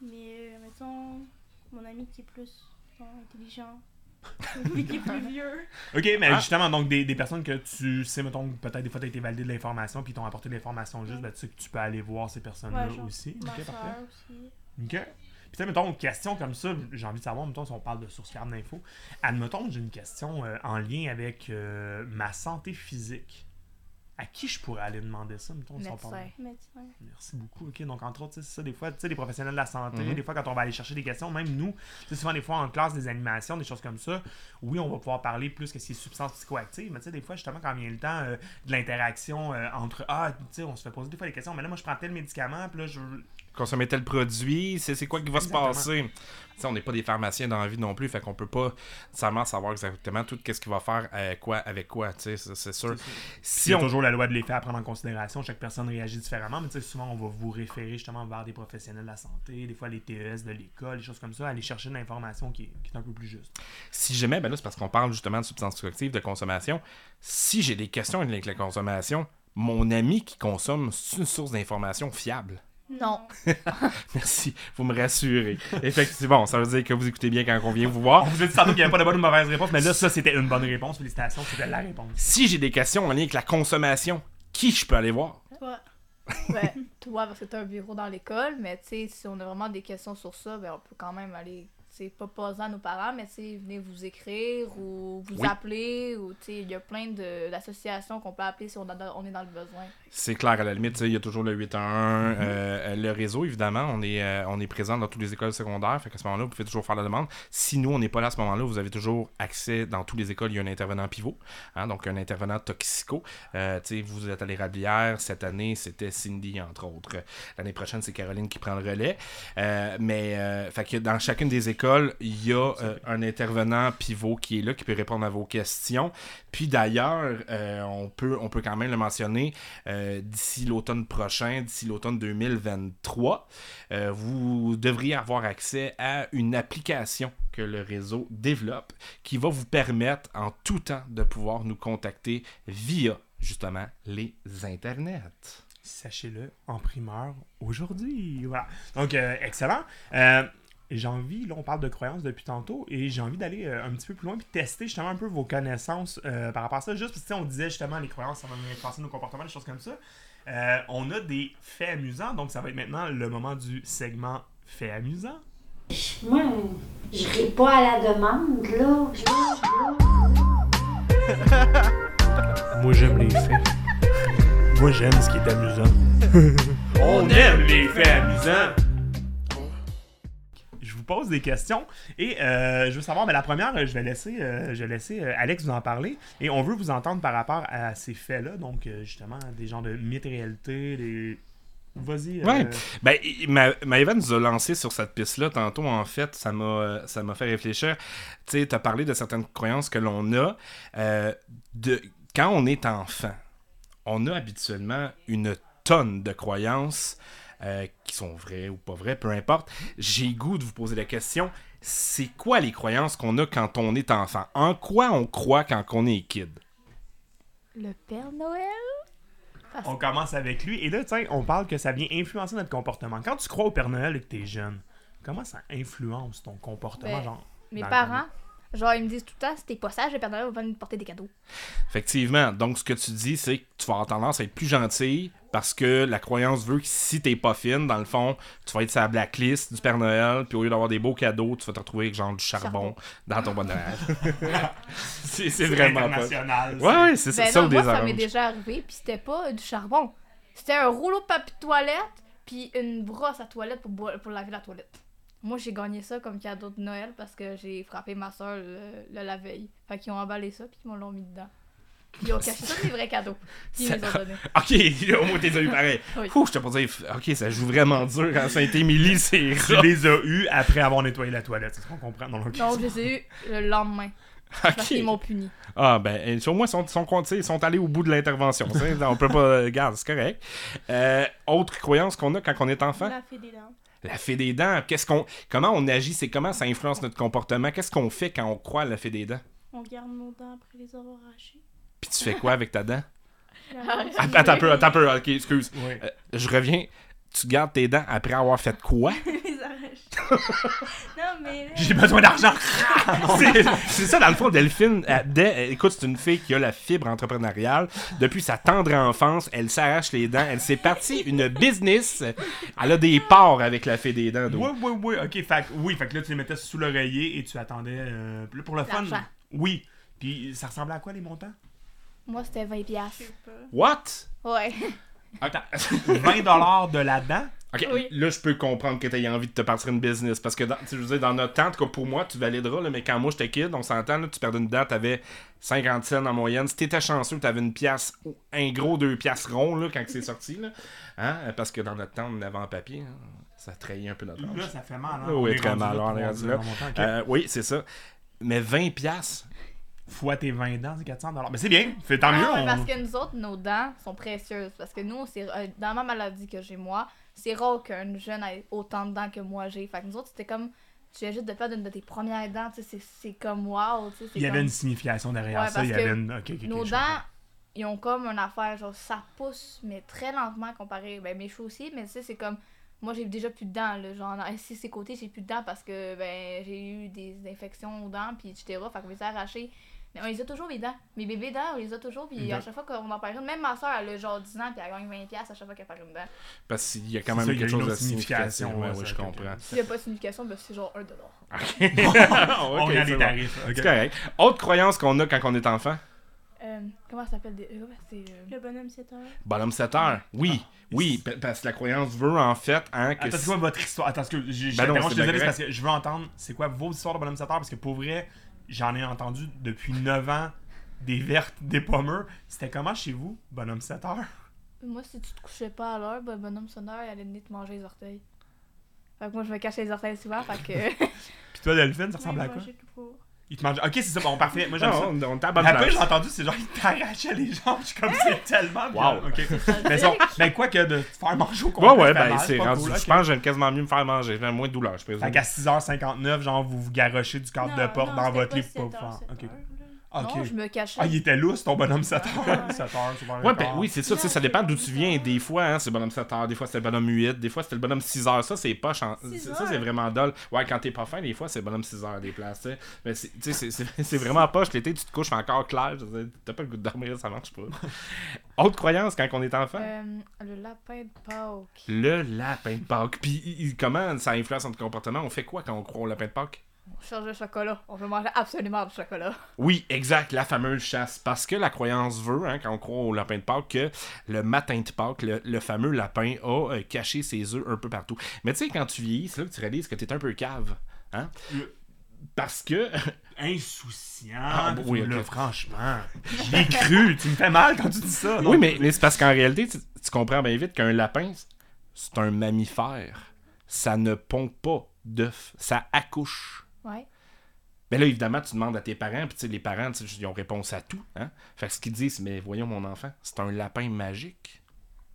Mais euh, mettons, mon ami qui est plus genre, intelligent. Lui qui est plus vieux. Ok, mais Ah. justement, donc des, des personnes que tu sais, mettons, peut-être des fois tu as été validé de l'information, puis ils t'ont apporté de l'information juste, ben, tu sais que tu peux aller voir ces personnes-là Ouais, aussi. Ma Ok, parfait. aussi. Ok. Puis, tu sais, mettons, une question comme ça, j'ai envie de savoir, mettons, si on parle de sources fiables d'infos. Admettons, j'ai une question euh, en lien avec euh, ma santé physique. À qui je pourrais aller demander ça, mettons, si on parle- Médecin. Médecin. Merci beaucoup. OK, donc entre autres, tu sais, c'est ça, des fois, tu sais, les professionnels de la santé, Mhm. des fois, quand on va aller chercher des questions, même nous, tu sais, souvent, des fois, en classe, des animations, des choses comme ça, oui, on va pouvoir parler plus que ces substances psychoactives, mais tu sais, des fois, justement, quand vient le temps euh, de l'interaction euh, entre, ah, tu sais, on se fait poser des fois des questions, mais là, moi, je prends tel médicament, puis là, je veux- Consommer tel produit, c'est quoi qui va Exactement. se passer. On n'est pas des pharmaciens dans la vie non plus, fait qu'on peut pas nécessairement savoir exactement tout ce qu'il va faire euh, quoi avec quoi, c'est- sûr. Si il y a on toujours la loi de l'effet à prendre en considération. Chaque personne réagit différemment, mais souvent, on va vous référer justement vers des professionnels de la santé, des fois les TES de l'école, des choses comme ça, aller chercher de l'information qui, est- qui est un peu plus juste. si jamais, ben là, c'est parce qu'on parle justement de substances psychoactives, de consommation. Si j'ai des questions avec la consommation, mon ami qui consomme, c'est une source d'information fiable. Non. Merci, vous me rassurez. Effectivement, ça veut dire que vous écoutez bien quand on vient vous voir. On vous a dit tantôt qu'il n'y avait pas de bonne ou de mauvaise réponse, mais là, ça, c'était une bonne réponse. Félicitations, c'était la réponse. Si j'ai des questions en lien avec la consommation, qui je peux aller voir? Toi. Ouais, toi, parce que t'as un bureau dans l'école, mais tu sais, si on a vraiment des questions sur ça, ben on peut quand même aller, sais, pas poser à nos parents, mais tu venez vous écrire ou vous Oui. appeler, ou il y a plein d'associations qu'on peut appeler si on, a- on est dans le besoin. C'est clair, à la limite, il y a toujours le 811, euh, le réseau, évidemment. On est, euh, on est présent dans toutes les écoles secondaires. Fait qu'à ce moment-là, vous pouvez toujours faire la demande. Si nous, on n'est pas là à ce moment-là, vous avez toujours accès dans toutes les écoles. Il y a un intervenant pivot, hein, donc un intervenant toxico. Euh, vous êtes à l'érablière. Cette année, c'était Cindy, entre autres. L'année prochaine, c'est Caroline qui prend le relais. Euh, mais, fait que dans chacune des écoles, il y a euh, un intervenant pivot qui est là, qui peut répondre à vos questions. Puis d'ailleurs, euh, on, peut, on peut quand même le mentionner, euh, d'ici l'automne prochain, d'ici l'automne 2023, euh, vous devriez avoir accès à une application que le réseau développe qui va vous permettre en tout temps de pouvoir nous contacter via justement les internets. Sachez-le en primeur aujourd'hui. Voilà. Donc, euh, excellent. Euh, j'ai envie, là, on parle de croyances depuis tantôt, et j'ai envie d'aller euh, un petit peu plus loin puis tester justement un peu vos connaissances euh, par rapport à ça. Juste parce que tu sais, on disait justement les croyances, ça va nous influencer nos comportements, des choses comme ça. Euh, on a des faits amusants, donc ça va être maintenant le moment du segment faits amusants. Moi, je ris pas à la demande, là. Moi, j'aime les faits. Moi, j'aime ce qui est amusant. On aime les faits amusants. Vous pose des questions et euh, je veux savoir, mais la première, je vais laisser, euh, je laisser euh, Alex vous en parler et on veut vous entendre par rapport à ces faits-là, donc justement des genres de mythes réalité, des. Vas-y. Ouais. Ben, Maëva nous a lancé sur cette piste-là tantôt, en fait, ça m'a fait réfléchir. Tu sais, tu as parlé de certaines croyances que l'on a. de, quand on est enfant, on a habituellement une tonne de croyances euh, qui sont vraies ou pas vraies, peu importe. J'ai le goût de vous poser la question. C'est quoi les croyances qu'on a quand on est enfant? En quoi on croit quand on est kid? Le Père Noël? Parce- On commence avec lui et là, tiens, on parle que ça vient influencer notre comportement. Quand tu crois au Père Noël et que t'es jeune, comment ça influence ton comportement, Ben, genre Mes parents, Genre, ils me disent tout le temps, si t'es pas sage, le Père Noël va venir te porter des cadeaux. Effectivement. Donc, ce que tu dis, c'est que tu vas avoir tendance à être plus gentil parce que la croyance veut que si t'es pas fine, dans le fond, tu vas être sur la blacklist du Père Noël, puis au lieu d'avoir des beaux cadeaux, tu vas te retrouver avec genre du charbon, Charbon. dans ton bonheur. c'est c'est vraiment pas. international. Ouais, ouais, c'est ça, Ben ça non, ou des moi, ça m'est déjà arrivé, puis c'était pas du charbon. C'était un rouleau de papier de toilette, puis une brosse à toilette pour, pour laver la toilette. Moi, j'ai gagné ça comme cadeau de Noël parce que j'ai frappé ma soeur le, le- la veille. Fait qu'ils ont emballé ça, puis ils m'ont l'ont mis dedans. Ils ont caché tous les vrais cadeaux. Puis ils Ça- les ont donnés. Ok, au moins t'es eu pareil. Oui. Ouh, je t'ai pas dit, ok, ça joue vraiment dur à Saint-Émilie, c'est Tu les as eus après avoir nettoyé la toilette, c'est ce qu'on comprend. Non. Non, je les ai eu le lendemain. Parce qu'ils Ok. m'ont puni. Ah, ben, au moins, ils sont, ils sont allés au bout de l'intervention. On peut pas. Regarde, c'est correct. Euh, autre croyance qu'on a quand on est enfant? La fée des dents. La fée des dents. Qu'est-ce qu'on, comment on agit C'est comment ça influence notre comportement? Qu'est-ce qu'on fait quand on croit à la fée des dents? On garde nos dents après les avoir arrachées. Puis tu fais quoi avec ta dent? Ah, Ah, Attends un peu, attends un peu. Ok, excuse. Euh, je reviens. Tu gardes tes dents après avoir fait quoi? Non, mais là, J'ai besoin d'argent. C'est c'est ça, dans le fond, Delphine. euh, dès- euh, écoute, c'est une fille qui a la fibre entrepreneuriale. Depuis sa tendre enfance, elle s'arrache les dents. Elle s'est partie une business. Elle a des parts avec la fée des dents. donc. Oui, oui, oui. Ok, fait, que- oui, fait que là, tu les mettais sous l'oreiller et tu attendais. euh, pour le fun. Oui. Puis ça ressemblait à quoi les montants? Moi, c'était 20$. je piastres. What? Ouais. Attends. 20$ de la dent Ok, Oui. là, je peux comprendre que tu aies envie de te partir une business. Parce que, dans, tu sais, je veux dire, dans notre temps, en tout cas pour moi, tu valideras, là, mais quand moi j'étais kid, on s'entend, là, tu perdais une dent, t'avais 50 cents en moyenne. Si t'étais chanceux, t'avais une pièce, ou un gros deux pièces ronds, là, quand c'est sorti, là. Hein? Parce que dans notre temps, on avait en papier. hein. Ça trahit un peu notre âge. Là, ça fait mal. Hein? Oui, très mal, là. Euh, oui, c'est ça. Mais 20 pièces Fois tes 20 dents, c'est 400 Mais c'est bien. Fait tant mieux. Ah, on- parce que nous autres, nos dents sont précieuses. Parce que nous, c'est euh, dans ma maladie que j'ai moi, c'est rare qu'un jeune ait autant de dents que moi j'ai. Fait que nous autres, c'était comme. Tu viens juste de perdre une de tes premières dents, tu sais, c'est- comme wow, tu sais. c'est Il y avait une signification derrière Ouais, ça. Il y avait que une. Nos je dents, ils ont comme une affaire, genre ça pousse, mais très lentement comparé. Ben, mes cheveux aussi, mais tu sais, c'est comme. Moi, j'ai déjà plus de dents, là. Genre, ici, ces côtés, j'ai plus de dents parce que, ben, j'ai eu des infections aux dents, puis etc. Fait qu'on les a arrachées. Mais on les a toujours, les dents. Mes bébés dents, on les a toujours, puis à chaque fois qu'on en perd une, même ma soeur, elle a genre 10 ans, puis elle gagne 20$ à chaque fois qu'elle perd une dent. Parce qu'il y a quand même ça, a quelque chose de signification, significatif. Ouais, ouais, ouais, ça, je comprends. S'il n'y a pas de signification, ben, c'est genre 1$. On Ok, regarde c'est les bon. tarifs. ok. C'est correct. Autre croyance qu'on a quand on est enfant? Euh, comment ça s'appelle? Des... euh, c'est. euh, Le bonhomme 7 heures. Bonhomme 7 heures. Oui, oui, pa- parce que la croyance veut en fait hein, que Attends, c'est quoi votre histoire? Attends, parce que je, je, Ben non, t'interromps, c'est je suis désolé, bien c'est parce que je veux entendre c'est quoi vos histoires de bonhomme 7 heures, parce que pour vrai, j'en ai entendu depuis 9 ans des vertes, des pommeux. C'était comment chez vous, bonhomme 7 heures? Moi, si tu te couchais pas à l'heure, ben, bonhomme sonneur, il allait venir te manger les orteils. Fait que moi, je me cachais les orteils souvent, fait que. Puis toi, Delphine, ça ressemble à quoi? J'ai tout court. Il te mange. Ok, c'est ça, bon, parfait. Moi, j'aime Non, ça. on, j'ai entendu, c'est genre, il t'arrachait les jambes. Je suis comme, c'est tellement bien. Wow. Mais bon, ben quoi que de te faire manger au Ouais, complet, ouais, fait ben c'est rendu. cool, Je pense que j'aime quasiment mieux me faire manger. J'ai moins de douleur, je présume. Fait qu'à 6h59, genre, vous vous garochez du cadre de porte non, dans votre lit pour 7 pas faire. 7 Ok. Ok. Non, je me cachais. Ah, il était lousse, ton bonhomme 7 heures. Ouais. 7 heures, c'est Ouais, ben oui, c'est ça, ça dépend d'où tu viens. Des fois, hein, c'est le bonhomme 7 heures, des fois c'est le bonhomme 8, des fois c'est le bonhomme 6 heures. Ça, c'est pas Ça, c'est vraiment dole. Ouais, quand t'es pas fin, des fois, c'est le bonhomme 6 heures des places. Mais c'est- tu sais, c'est- c'est c'est vraiment poche. L'été, tu te couches encore clair. T'as pas le goût de dormir, ça marche pas. Autre croyance quand on est enfant? Euh, le lapin de Pâques. Le lapin de Pâques. Puis comment ça influence notre comportement? On fait quoi quand on croit au lapin de Pâques? Cherche le chocolat. On veut manger absolument du chocolat. Oui, exact, la fameuse chasse. Parce que la croyance veut, hein, quand on croit au lapin de Pâques, que le matin de Pâques, le, le fameux lapin a euh, caché ses œufs un peu partout. Mais tu sais, quand tu vieillis, c'est là que tu réalises que t'es un peu cave. Hein? Le- Parce que. Insouciant. Ah, tu oui, franchement. Je l'ai cru. Tu me fais mal quand tu dis ça. non? oui, mais, mais c'est parce qu'en réalité, tu, tu comprends bien vite qu'un lapin, c'est un mammifère. Ça ne pond pas d'œufs. Ça accouche. Ouais. Mais là, évidemment, tu demandes à tes parents, puis tu sais, les parents, tu sais, ils ont réponse à tout. Hein? Fait que ce qu'ils disent, mais voyons mon enfant, c'est un lapin magique.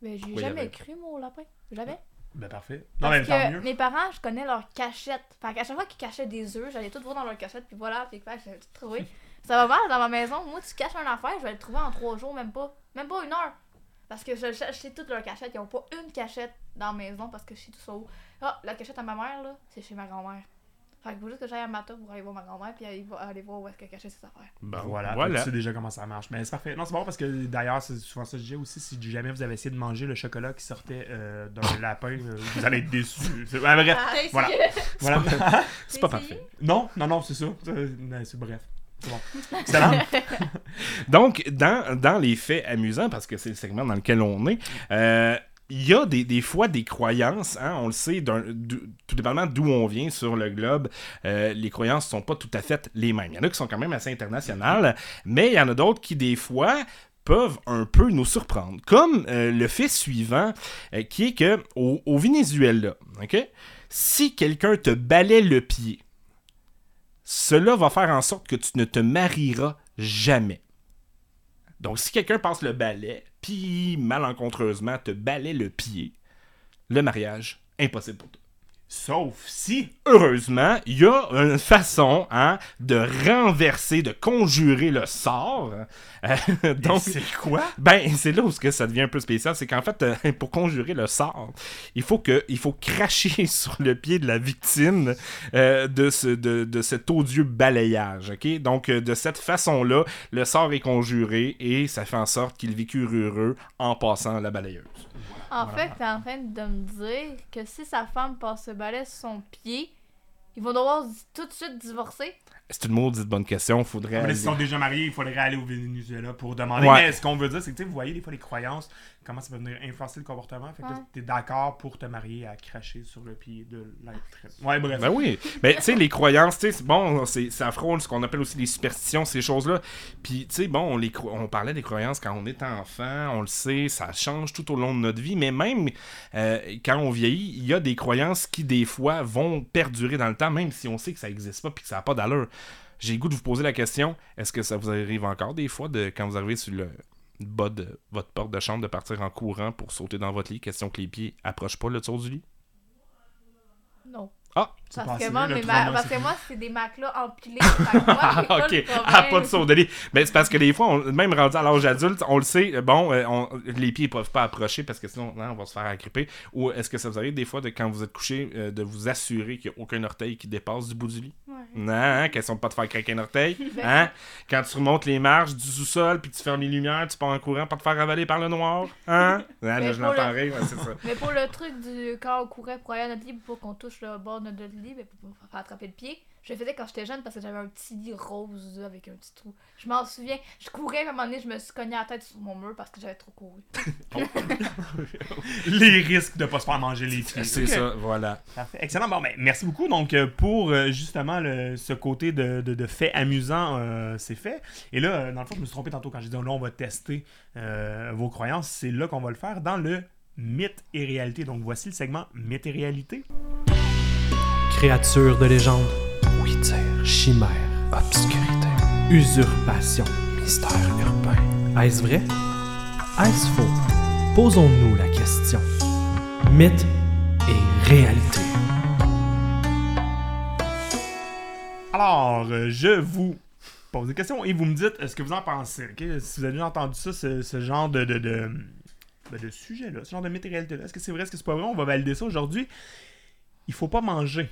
Mais j'ai il y jamais avait- cru, mon lapin. Jamais. Ben parfait. Non, mais Parce que mieux. mes parents, je connais leur cachette. Fait qu'à chaque fois qu'ils cachaient des œufs, j'allais tout voir dans leur cachette, puis voilà, puis fait, j'ai tout trouvé. Ça va mal dans ma maison. Moi, tu caches un affaire, je vais le trouver en trois jours, même pas. Même pas une heure. Parce que je, sais toutes leurs cachettes. Ils ont pas une cachette dans la maison parce que je sais tout ça où. Ah, la cachette à ma mère, là, c'est chez ma grand-mère. Fait qu'il faut juste que j'aille à Mata pour aller voir ma grand-mère, puis aller, vo- aller voir où est-ce qu'elle cachait ses affaires. Bon, Voilà, voilà. tu sais déjà comment ça marche. Mais c'est parfait. Non, c'est bon parce que d'ailleurs, c'est souvent ça que je disais aussi. Si jamais vous avez essayé de manger le chocolat qui sortait euh, d'un lapin, euh, vous allez être déçus. C'est- bref. Ah, Voilà. voilà. C'est pas parfait. non, non, non, c'est ça. Non, C'est bref. C'est bon. Donc, dans, dans les faits amusants, parce que c'est le segment dans lequel on est, euh, il y a des, des fois des croyances, hein, on le sait, tout dépendamment d'où on vient sur le globe, euh, les croyances ne sont pas tout à fait les mêmes. Il y en a qui sont quand même assez internationales, mais il y en a d'autres qui, des fois, peuvent un peu nous surprendre. Comme euh, le fait suivant, euh, qui est que au, au Venezuela, si quelqu'un te balaie le pied, cela va faire en sorte que tu ne te marieras jamais. Donc, si quelqu'un passe le balai, puis malencontreusement te balaie le pied, le mariage, impossible pour toi. Sauf si. Heureusement, il y a une façon hein, de renverser, de conjurer le sort. Euh, Donc, c'est quoi? ben, c'est là où ce que ça devient un peu spécial, c'est qu'en fait, euh, pour conjurer le sort, il faut que, il faut cracher sur le pied de la victime euh, de, ce, de, de cet odieux balayage, ok? Donc, de cette façon-là, le sort est conjuré et ça fait en sorte qu'il vécure heureux en passant la balayeuse. En Voilà. fait, t'es en train de me dire que si sa femme passe ce balai sur son pied, ils vont devoir tout de suite divorcer? C'est une maudite bonne question, faudrait... Mais aller- s'ils sont déjà mariés, il faudrait aller au Venezuela pour demander. Ouais. Mais ce qu'on veut dire, c'est que vous voyez des fois les croyances, comment ça peut venir influencer le comportement. Fait que Ouais. tu es d'accord pour te marier à cracher sur le pied de l'être. Ouais, bref. Ben oui. Ben, tu sais, les croyances, tu sais, c'est bon, c'est, ça frôle ce qu'on appelle aussi les superstitions, ces choses-là. Puis, tu sais, bon, on, les, cro- on parlait des croyances quand on est enfant, on le sait, ça change tout au long de notre vie, mais même euh, quand on vieillit, il y a des croyances qui, des fois, vont perdurer dans le temps, même si on sait que ça n'existe pas puis que ça n'a pas d'allure. J'ai le goût de vous poser la question, est-ce que ça vous arrive encore des fois, de quand vous arrivez sur le bas de votre porte de chambre, de partir en courant pour sauter dans votre lit, question que les pieds approchent pas le tour du lit? Non. Ah! Parce que moi, parce c'est que moi, c'est des matelas empilés. Ah, ok. Ah, pas de saut de lit. Mais c'est parce que des fois, on- même rendu à l'âge adulte, on le sait, euh, bon, euh, on- les pieds ne peuvent pas approcher parce que sinon, non, on va se faire agripper. Ou est-ce que ça vous arrive des fois, de, quand vous êtes couché, euh, de vous assurer qu'il n'y a aucun orteil qui dépasse du bout du lit? Non, hein, question de pas te faire craquer un orteil. Ben, Hein? Quand tu remontes les marches du sous-sol, puis tu fermes les lumières, tu pars en courant, pas te faire avaler par le noir. Hein? Là, Mais je pour l'entends le- rire, c'est ça. Mais pour le truc du quand on courait pour aller à notre lit pour qu'on touche le bord de notre lit, ben, pour pour faire attraper le pied, je le faisais quand j'étais jeune parce que j'avais un petit lit rose avec un petit trou. Je m'en souviens, je courais, à un moment donné, je me suis cogné la tête sur mon mur parce que j'avais trop couru. Les risques de pas se faire manger les pieds. C'est ça, voilà. Parfait. Excellent. Bon, ben, merci beaucoup. Donc, euh, pour euh, justement le- ce côté de, de, de fait amusant, euh, c'est fait. Et là, dans le fond, je me suis trompé tantôt quand j'ai dit, là, on va tester euh, vos croyances. C'est là qu'on va le faire dans le mythe et réalité. Donc, voici le segment mythe et réalité. Créature de légende. Dire. Chimère. Obscurité. Usurpation. Mystère urbain. Est-ce vrai? Est-ce faux? Posons-nous la question. Mythe et réalité. Alors, euh, je vous pose des questions et vous me dites ce que vous en pensez? ok? Si vous avez déjà entendu ça, ce, ce genre de, de, de, ben, de sujet-là, ce genre de mythe et réalité-là. Est-ce que c'est vrai, est-ce que c'est pas vrai? On va valider ça aujourd'hui. Il faut pas manger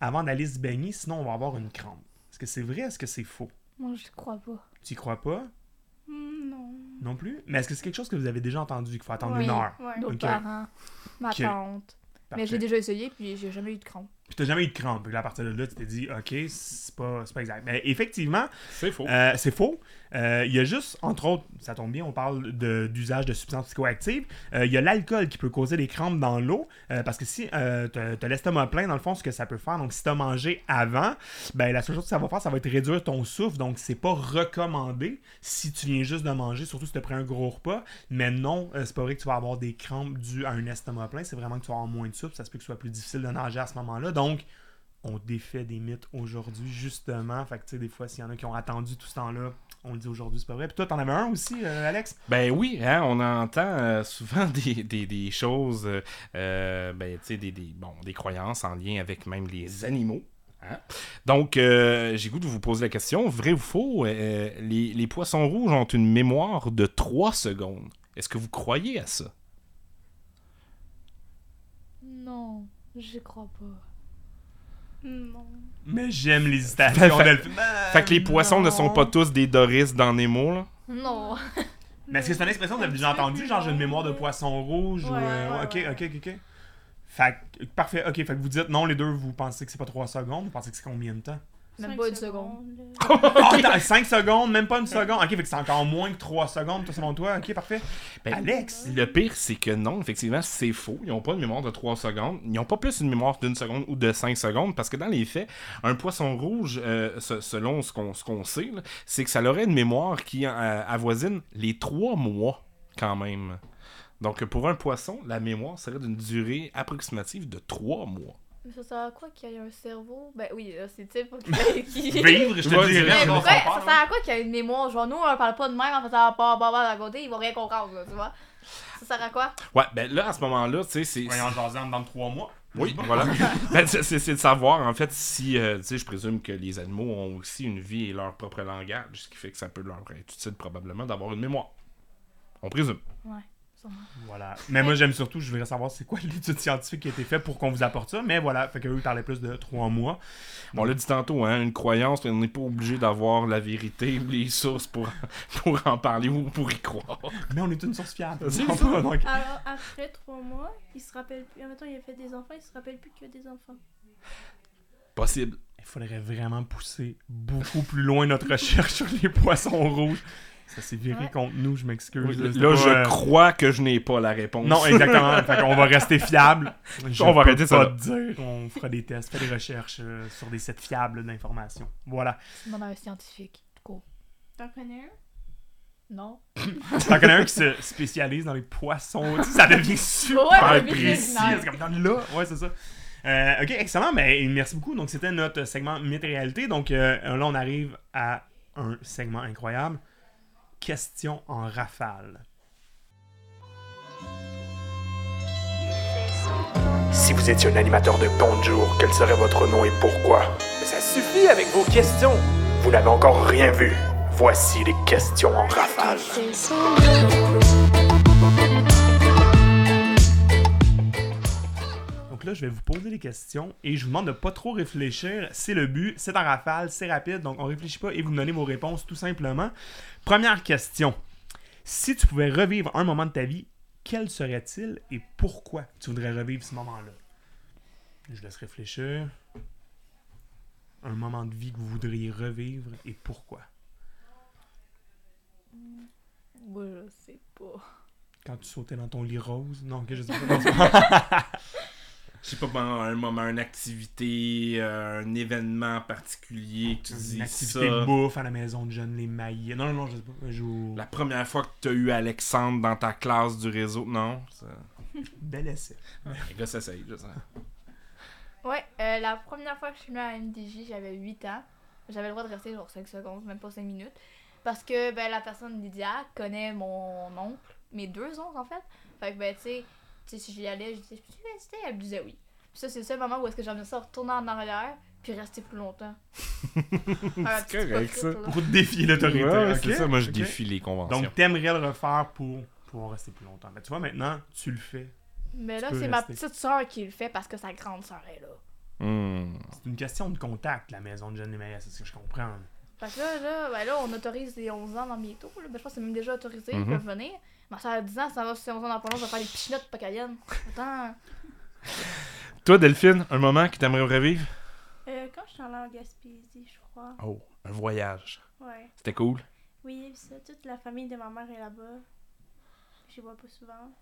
avant d'aller se baigner, sinon on va avoir une crampe. Est-ce que c'est vrai, est-ce que c'est faux? Moi, je crois pas. Tu y crois pas? Hmm, non. Non plus? Mais est-ce que c'est quelque chose que vous avez déjà entendu qu'il faut attendre Oui. une heure? Ouais. Nos Ok. parents, ma Ok. tante. Mais j'ai déjà essayé, puis j'ai jamais eu de crampe. Puis t'as jamais eu de crampe. Puis là, à partir de là, tu t'es dit, OK, c'est pas, pas exact. Mais effectivement, C'est faux. Euh, c'est faux. Euh, Il y a juste, entre autres, ça tombe bien, on parle d'usage de, substances psychoactives. Euh, Il y a l'alcool qui peut causer des crampes dans l'eau. euh, parce que si tu as, l'estomac plein, dans le fond, ce que ça peut faire, donc si tu as mangé avant, ben, la seule chose que ça va faire, ça va être réduire ton souffle. Donc, c'est pas recommandé si tu viens juste de manger, surtout si tu as pris un gros repas. Mais non, c'est pas vrai que tu vas avoir des crampes dues à un estomac plein. C'est vraiment que tu vas avoir moins de souffle. Ça se peut que ce soit plus difficile de nager à ce moment-là. Donc, on défait des mythes aujourd'hui, justement. Fait que, tu sais, des fois, s'il y en a qui ont attendu tout ce temps-là, on le dit aujourd'hui, c'est pas vrai. Puis toi, t'en avais un aussi, euh, Alex? Ben oui, hein, on entend euh, souvent des, des- des choses, euh, ben, tu sais, des, des- bon, des croyances en lien avec même les animaux. hein. Donc, euh, j'ai goût de vous poser la question, vrai ou faux, euh, les, les poissons rouges ont une mémoire de 3 secondes. Est-ce que vous croyez à ça? Non, j'y crois pas. Non. Mais j'aime l'hésitation Fait- Delphine. Fait que les poissons ne sont pas tous des Doris dans Nemo, là. Non. Mais est-ce que c'est une expression que vous avez déjà Un petit peu entendu, plus genre j'ai une mémoire de poisson rouge ou euh, ouais, ok, ouais. ok, ok, ok. Fait que, parfait, ok, fait que vous dites non, les deux, vous pensez que c'est pas 3 secondes, vous pensez que c'est combien de temps? Même pas une seconde. Ah, attends, 5 secondes, même pas une seconde. Ok, fait que c'est encore moins que 3 secondes, toi, selon toi. Ok, parfait. Ben, Alex, Le pire, c'est que non, effectivement, c'est faux. Ils n'ont pas une mémoire de 3 secondes. Ils n'ont pas plus une mémoire d'une seconde ou de 5 secondes parce que dans les faits, un poisson rouge, euh, se- selon ce qu'on ce qu'on sait, c'est que ça aurait une mémoire qui euh, avoisine les 3 mois quand même. Donc pour un poisson, la mémoire serait d'une durée approximative de 3 mois. Mais ça sert à quoi qu'il y ait un cerveau? Ben oui, là, c'est type pour qu'il y ait- qui... vivre, je te Ouais, dirais. Mais pourquoi, ça sert à quoi qu'il y ait une mémoire? Genre, nous, on parle pas de même en faisant pas, pas, pas à côté, ils vont rien comprendre, là, tu vois? Ça sert à quoi? Ouais, ben là, à ce moment-là, tu sais, c'est... Voyons, jaser dans 3 mois. Oui, voilà. Ben, c'est c'est- c'est de savoir, en fait, si, euh, tu sais, je présume que les animaux ont aussi une vie et leur propre langage, ce qui fait que ça peut leur être utile probablement d'avoir une mémoire. On présume. Ouais. Voilà. Mais moi, j'aime surtout, je voudrais savoir c'est quoi l'étude scientifique qui a été faite pour qu'on vous apporte ça. Mais voilà, fait qu'eux, ils parlaient plus de 3 mois. On l'a dit tantôt, hein, une croyance, on n'est pas obligé d'avoir la vérité ou les sources pour, pour en parler ou pour y croire. Mais on est une source fiable. C'est Non, ça. pas, donc- Alors, après trois mois, il se rappelle plus. En même temps, il a fait des enfants, il se rappelle plus que des enfants. Possible. Il faudrait vraiment pousser beaucoup plus loin notre recherche sur les poissons rouges. Ça s'est viré Ouais. contre nous, je m'excuse. Là, je euh, crois que je n'ai pas la réponse. Non, exactement. fait qu'on va rester fiable. On va arrêter ça dire. On fera des tests, fait des recherches euh, sur des sites fiables d'informations. Voilà. Demande à un scientifique. Cool. T'en connais un? Non? T'en connais un qui se spécialise dans les poissons. Ça devient super Ouais, précis. comme dans là. Ouais, c'est ça. Euh, ok, excellent. Ben, merci beaucoup. Donc, c'était notre segment Mythe et réalité. Donc, euh, là, on arrive à un segment incroyable. Questions en rafale. Si vous étiez un animateur de Bonjour, quel serait votre nom et pourquoi? Mais ça suffit avec vos questions Vous n'avez encore rien vu. Voici les questions en rafale. Là, je vais vous poser des questions et je vous demande de pas trop réfléchir. C'est le but, c'est en rafale, c'est rapide, donc on réfléchit pas et vous me donnez vos réponses tout simplement. Première question. Si tu pouvais revivre un moment de ta vie, quel serait-il et pourquoi tu voudrais revivre ce moment-là? Je laisse réfléchir. Un moment de vie que vous voudriez revivre et pourquoi? Moi, je sais pas. Quand tu sautais dans ton lit rose? Non, que je sais pas. Je sais pas, ben, un moment, une activité, euh, un événement particulier que tu dis Une activité ça. de bouffe à la maison de jeunes, les mailles. Non, non, non, je sais pas. Je. La première fois que tu as eu Alexandre dans ta classe du réseau, non? Ça... Bel essai. Les gars, ça essaye, je sais. Ouais, euh, la première fois que je suis venue à MDJ, j'avais 8 ans. J'avais le droit de rester genre 5 secondes, même pas 5 minutes. Parce que ben, la personne Lydia connaît mon oncle, mes deux oncles en fait. Fait que ben, tu sais, tu sais, si j'y allais, je disais, je peux rester? Elle me disait oui. Puis ça, c'est le seul moment où est-ce que j'aimerais ça retourner en arrière, puis rester plus longtemps. C'est correct, ça. Pour défier l'autorité. Ouais, c'est ça, moi je défie les conventions. Donc, t'aimerais le refaire pour pouvoir rester plus longtemps. Mais tu vois, maintenant, tu le fais. Mais là, c'est ma petite soeur qui le fait parce que sa grande soeur est là. Hmm. C'est une question de contact, la maison de Jeanne Lémaillé, c'est ce que je comprends. Fait que là, là, ben là, on autorise les 11 ans dans bientôt. Là. Ben, je pense que c'est même déjà autorisé, ils Mhm. peuvent venir. Ma soeur a 10 ans, ça va sur 11 ans dans pas long, je vais faire des pichinottes pas cayenne. Attends. Toi, Delphine, un moment que t'aimerais revivre? Euh, quand je suis allée en Gaspésie, je crois. Oh, un voyage. Ouais. C'était cool. Oui, ça, toute la famille de ma mère est là-bas. Je les vois pas souvent.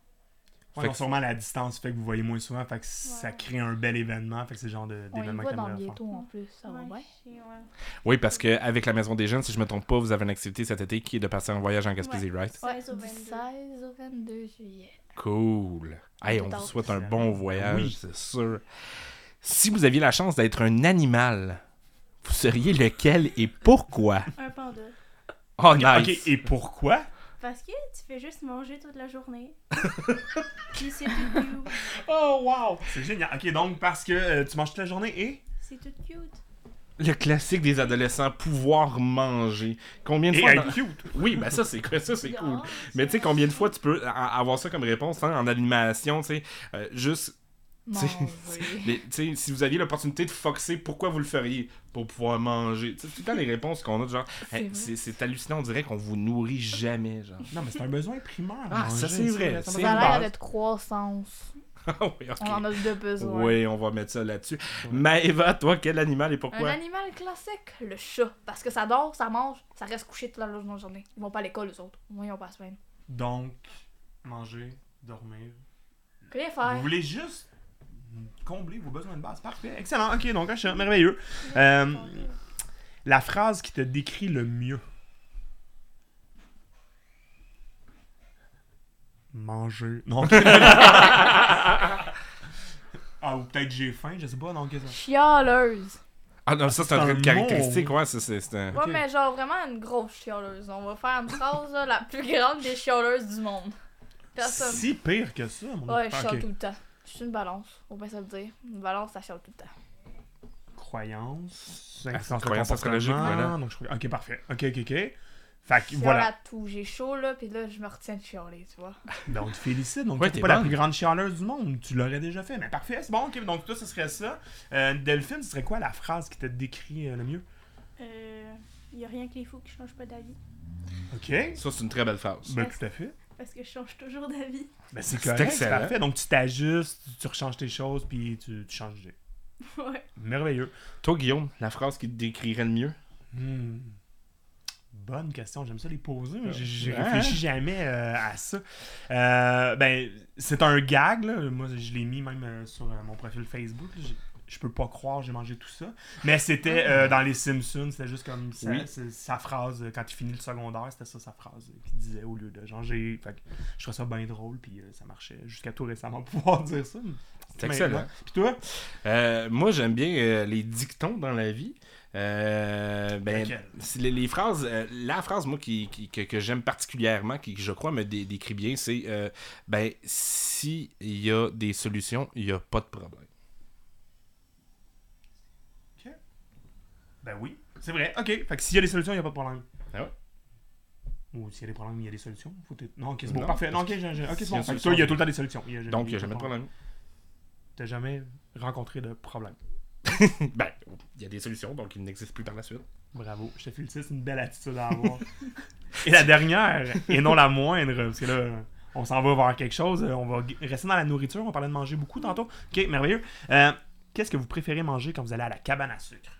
Ouais, Fait non, que- sûrement la distance fait que vous voyez moins souvent, fait que ça crée un bel événement, fait que c'est le genre d'événement va que dans bientôt en plus, ça va Ouais, bien. Oui, parce qu'avec la Maison des Jeunes, si je me trompe pas, vous avez une activité cet été qui est de partir en voyage en Gaspésie, right? 16 au Du 22. 16 au 22 juillet. Cool. Hey, on vous souhaite un bon voyage, Oui. c'est sûr. Si vous aviez la chance d'être un animal, vous seriez lequel et pourquoi? Un panda. Oh, nice! Ok, et pourquoi? Parce que tu fais juste manger toute la journée. Puis c'est tout cute. Oh, wow C'est génial. Ok, donc parce que euh, tu manges toute la journée et? C'est tout cute. Le classique des adolescents, pouvoir manger. Combien de Et fois... être dans- cute. Oui, ben ça, c'est ça, c'est cool. Mais tu sais, combien de fois tu peux a- avoir ça comme réponse hein, en animation, tu sais, euh, juste Tu sais, si vous aviez l'opportunité de foxer, pourquoi vous le feriez? Pour pouvoir manger. Tu sais, C'est tout le temps les réponses qu'on a, genre, C'est Hey, vrai. c'est c'est hallucinant, on dirait qu'on vous nourrit jamais, genre. Non, mais c'est un besoin primaire. Ah, manger, ça, c'est vrai. ça a l'air d'être croissance. Ah oui. On en a de besoin. Oui, on va mettre ça là-dessus. Maëva, toi, quel animal et Un pourquoi animal classique, le chat. Parce que ça dort, ça mange, ça reste couché toute la journée. Ils vont pas à l'école, les autres. Moi, ils ont pas à se plaindre. Donc, manger, dormir. Que rien Vous faire. voulez juste combler vos besoins de base. Parfait. Excellent. Ok, donc un chat. Merveilleux. Euh, la phrase qui te décrit le mieux. Manger. Non. ah, ou peut-être j'ai faim, je sais pas. Non, qu'est-ce que ça? Chialeuse. Ah non, ça, c'est un trait de caractéristique, ouais, ça, c'est c'est un... Ouais, mais genre vraiment une grosse chialeuse. On va faire une phrase, là, la plus grande des chialeuses du monde. Personne. Si pire que ça, mon Ouais, je ok. tout le temps. Je suis une balance, faut bien se le dire. Une balance, ça chiale tout le temps. Croyance. Ah, influence croyance astrologique, voilà. Donc, je Ok, parfait. Ok, ok, ok. Fait que voilà. à tout. J'ai chaud, là, pis là, je me retiens de chialer, tu vois. Donc, te félicite. Donc, Ouais, t'es pas la plus grande chialeuse du monde. Tu l'aurais déjà fait. Mais parfait, c'est bon. Ok, donc toi, ce serait ça. Euh, Delphine, ce serait quoi la phrase qui te décrit euh, le mieux? Euh, y a rien que les fous qui changent pas d'avis. Ok. Ça, c'est une très belle phrase. Ben, tout à fait. Parce que je change toujours d'avis. Ben, c'est correct. C'est parfait. Donc, tu t'ajustes, tu, tu rechanges tes choses, puis tu, tu changes d'idée. ouais. Merveilleux. Toi, Guillaume, la phrase qui te décrirait le mieux? Hmm. Bonne question, j'aime ça les poser. mais J'ai j'ai Ouais. réfléchi jamais euh, à ça. Euh, ben, c'est un gag, là. Moi, je l'ai mis même euh, sur euh, mon profil Facebook. Je peux pas croire j'ai mangé tout ça. Mais c'était euh, dans Les Simpsons, c'était juste comme ça, Oui. sa phrase, euh, quand il finit le secondaire, c'était ça sa phrase euh, qu'il disait au lieu de genre j'ai. Je trouvais ça bien drôle, puis euh, ça marchait jusqu'à tout récemment pouvoir dire ça. C'est excellent. Puis toi? Euh, moi, j'aime bien les dictons dans la vie. Euh, ben, les, les phrases, euh, la phrase, moi, qui, qui- que, que j'aime particulièrement, qui, je crois, me dé- décrit bien, c'est euh, ben, s'il y a des solutions, il n'y a pas de problème. Ben oui, c'est vrai. Ok, fait que s'il y a des solutions, il n'y a pas de problème. Ah ouais? Ou s'il y a des problèmes, il y a des solutions. Faut être- non, ok, c'est bon, Non, parfait. Non, ok, j'ai- j'ai- ok, c'est s'il y a bon. Fait que toi, il y a tout le temps des solutions. Il y a- Donc, il n'y a jamais de problème. T'as jamais rencontré de problème. Ben, il y a des solutions, donc il n'existe plus par la suite. Bravo, je te félicite, c'est une belle attitude à avoir. et la dernière, et non la moindre, parce que là, on s'en va vers quelque chose. On va g- rester dans la nourriture. On parlait de manger beaucoup tantôt. Ok, merveilleux. Euh, Qu'est-ce que vous préférez manger quand vous allez à la cabane à sucre?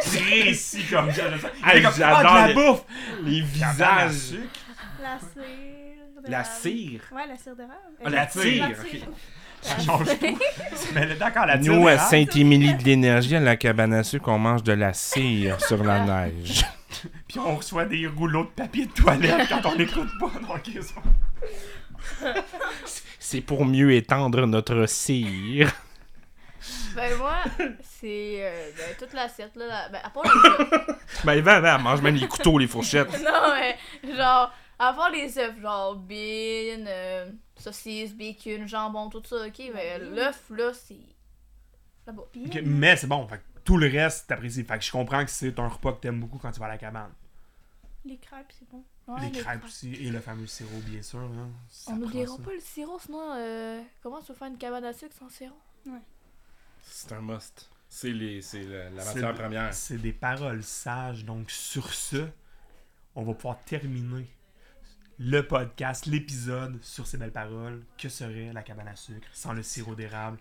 C'est réussi comme comme, j'adore Ah, de la les- bouffe! Les visages. La cire. La cire? Ouais, la cire d'érable. Ah, la tire. Ça change tout. Mais d'accord, la Nous, à. Saint-Émilie de l'Énergie, à la cabane à sucre, on mange de la cire sur la neige. Puis on reçoit des rouleaux de papier de toilette quand on n'écoute pas. Donc, ils sont- C'est pour mieux étendre notre cire. Ben moi, c'est euh, ben, toute l'assiette là. la- Ben, à part les œufs. Ben, va, va, mange même les couteaux, les fourchettes. non, mais genre, à part les œufs, genre bean, euh, saucisse, bacon, jambon, tout ça, ok. Mais l'œuf là, c'est. Là-bas. Ok, mais c'est bon. Fait que tout le reste, t'apprécies. Fait que je comprends que c'est un repas que t'aimes beaucoup quand tu vas à la cabane. Les crêpes, c'est bon. Ouais, les crêpes aussi et le fameux sirop, bien sûr. hein. Ça On prend n'oubliera ça. pas le sirop, sinon, euh, comment tu veux faire une cabane à sucre sans sirop? C'est un must. C'est les- c'est la, matière première. C'est des paroles sages. Donc, sur ce, on va pouvoir terminer le podcast, l'épisode sur ces belles paroles. Que serait la cabane à sucre sans le sirop d'érable?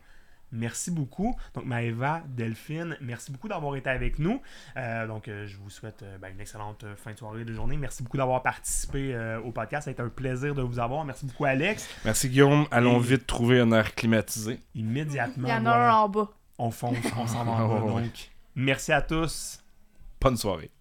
Merci beaucoup. Donc, Maëva, Delphine, merci beaucoup d'avoir été avec nous. Euh, donc, euh, je vous souhaite euh, ben, une excellente fin de soirée, de journée. Merci beaucoup d'avoir participé euh, au podcast. Ça a été un plaisir de vous avoir. Merci beaucoup, Alex. Merci Guillaume. Allons Et- vite trouver un air climatisé. Immédiatement, Il y en a voilà, un en bas. on fonce, on s'en va en bas. Donc, merci à tous. Bonne soirée.